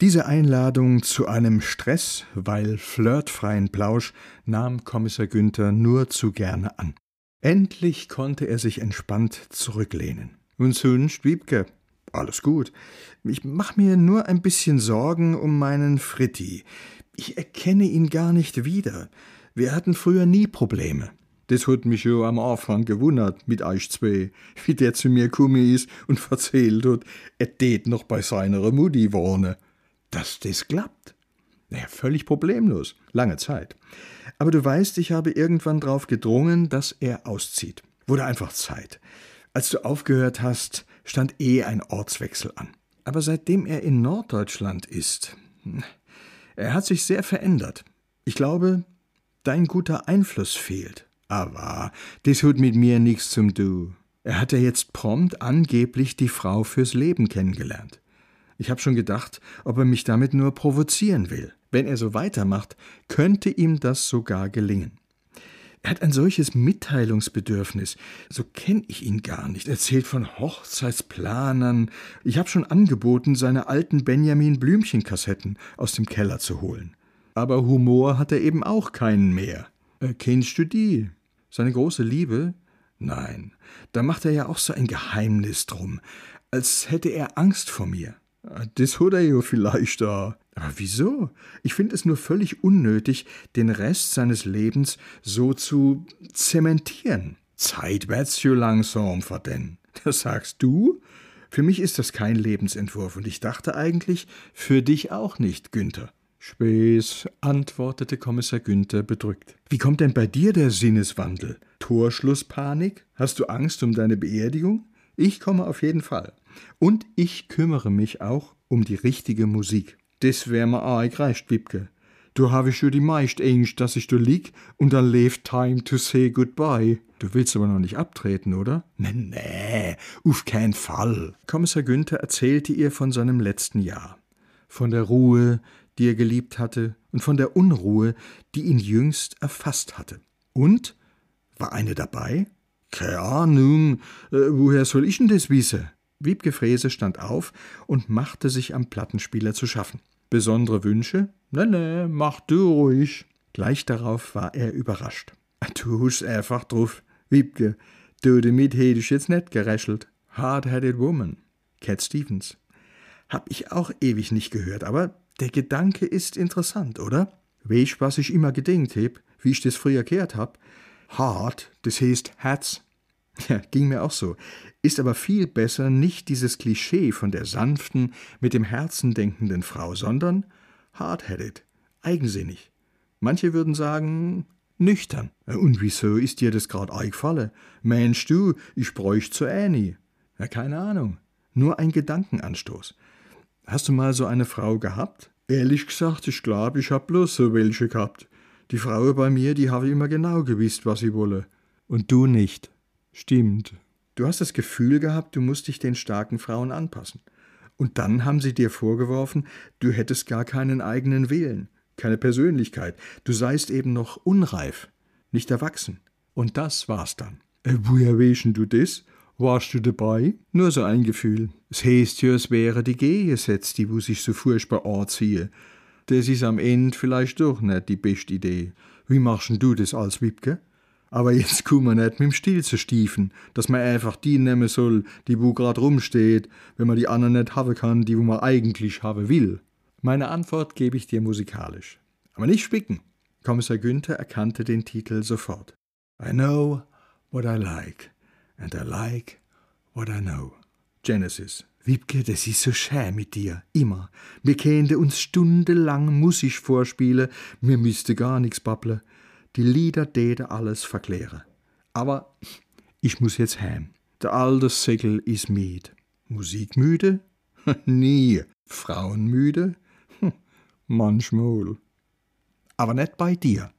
Diese Einladung zu einem Stress, weil flirtfreien Plausch nahm Kommissar Günther nur zu gerne an. Endlich konnte er sich entspannt zurücklehnen. Und sonst, Wiebke, alles gut. Ich mach mir nur ein bisschen Sorgen um meinen Fritti. Ich erkenne ihn gar nicht wieder. Wir hatten früher nie Probleme. Das hat mich schon am Anfang gewundert mit euch zwei, wie der zu mir gekommen ist und erzählt hat, er tät noch bei seiner Mutti wohnen. Dass das klappt. Naja, völlig problemlos. Lange Zeit. Aber du weißt, ich habe irgendwann drauf gedrungen, dass er auszieht. Wurde einfach Zeit. Als du aufgehört hast, stand eh ein Ortswechsel an. Aber seitdem er in Norddeutschland ist, er hat sich sehr verändert. Ich glaube, dein guter Einfluss fehlt. Aber das hat mit mir nichts zum Du. Er hat ja jetzt prompt angeblich die Frau fürs Leben kennengelernt. Ich habe schon gedacht, ob er mich damit nur provozieren will. Wenn er so weitermacht, könnte ihm das sogar gelingen. Er hat ein solches Mitteilungsbedürfnis. So kenne ich ihn gar nicht. Erzählt von Hochzeitsplanern. Ich habe schon angeboten, seine alten Benjamin Blümchen-Kassetten aus dem Keller zu holen. Aber Humor hat er eben auch keinen mehr. Äh, kennst du die? Seine große Liebe? Nein, da macht er ja auch so ein Geheimnis drum, als hätte er Angst vor mir. Das hat er ja vielleicht da. Aber wieso? Ich finde es nur völlig unnötig, den Rest seines Lebens so zu zementieren. Zeit wird's jo langsam, denn. Das sagst du? Für mich ist das kein Lebensentwurf und ich dachte eigentlich, für dich auch nicht, Günther. Späß, antwortete Kommissar Günther bedrückt. Wie kommt denn bei dir der Sinneswandel? Torschlusspanik? Hast du Angst um deine Beerdigung? Ich komme auf jeden Fall. Und ich kümmere mich auch um die richtige Musik. Das wär mir arg recht, Wipke. Du habe schon die meist Angst, dass ich da lieg und dann lebt time to say goodbye. Du willst aber noch nicht abtreten, oder? Nee, nee, auf keinen Fall. Kommissar Günther erzählte ihr von seinem letzten Jahr. Von der Ruhe, die er geliebt hatte, und von der Unruhe, die ihn jüngst erfasst hatte. Und? War eine dabei? Keine Ahnung, äh, woher soll ich denn das wissen? Wiebke Frese stand auf und machte sich am Plattenspieler zu schaffen. Besondere Wünsche? Ne, ne, mach du ruhig. Gleich darauf war er überrascht. Du hast einfach drauf. Wiebke, du damit hätt ich jetzt nicht geräschelt. Hard-headed Woman. Cat Stevens. Hab ich auch ewig nicht gehört, aber der Gedanke ist interessant, oder? Weißt, was ich immer gedenkt heb, wie ich das früher gehört hab? Hart, das heißt Herz. Ja, ging mir auch so. Ist aber viel besser nicht dieses Klischee von der sanften, mit dem Herzen denkenden Frau, sondern hard-headed, eigensinnig. Manche würden sagen, nüchtern. Und wieso ist dir das grad eingefallen? Mensch du, ich bräuchte so Annie. Ja, keine Ahnung. Nur ein Gedankenanstoß. Hast du mal so eine Frau gehabt? Ehrlich gesagt, ich glaube, ich hab bloß so welche gehabt. Die Frau bei mir, die habe immer genau gewusst, was sie wolle. Und du nicht. Stimmt. Du hast das Gefühl gehabt, du musst dich den starken Frauen anpassen. Und dann haben sie dir vorgeworfen, du hättest gar keinen eigenen Willen, keine Persönlichkeit, du seist eben noch unreif, nicht erwachsen. Und das war's dann. Äh, woher weschen du das? Warst du dabei? Nur so ein Gefühl. Es heißt ja, es wäre die Gegensätze, die wo sich so furchtbar anziehen. Das ist am Ende vielleicht doch nicht die beste Idee. Wie machst du das als Wipke? Aber jetzt kann man nicht mit dem Stil zu stiefen, dass man einfach die nehmen soll, die wo grad rumsteht, wenn man die anderen nicht haben kann, die wo man eigentlich haben will. Meine Antwort gebe ich dir musikalisch. Aber nicht spicken. Kommissar Günther erkannte den Titel sofort. I know what I like and I like what I know. Genesis. Wiebke, das ist so schön mit dir, immer. Wir könnten uns stundenlang musisch vorspielen, mir müsste gar nichts babbeln. Die Lieder täten alles verklären. Aber ich muss jetzt heim. Der alte Segel ist müde. Musikmüde? Nie. Frauenmüde? Hm, manchmal. Aber nicht bei dir.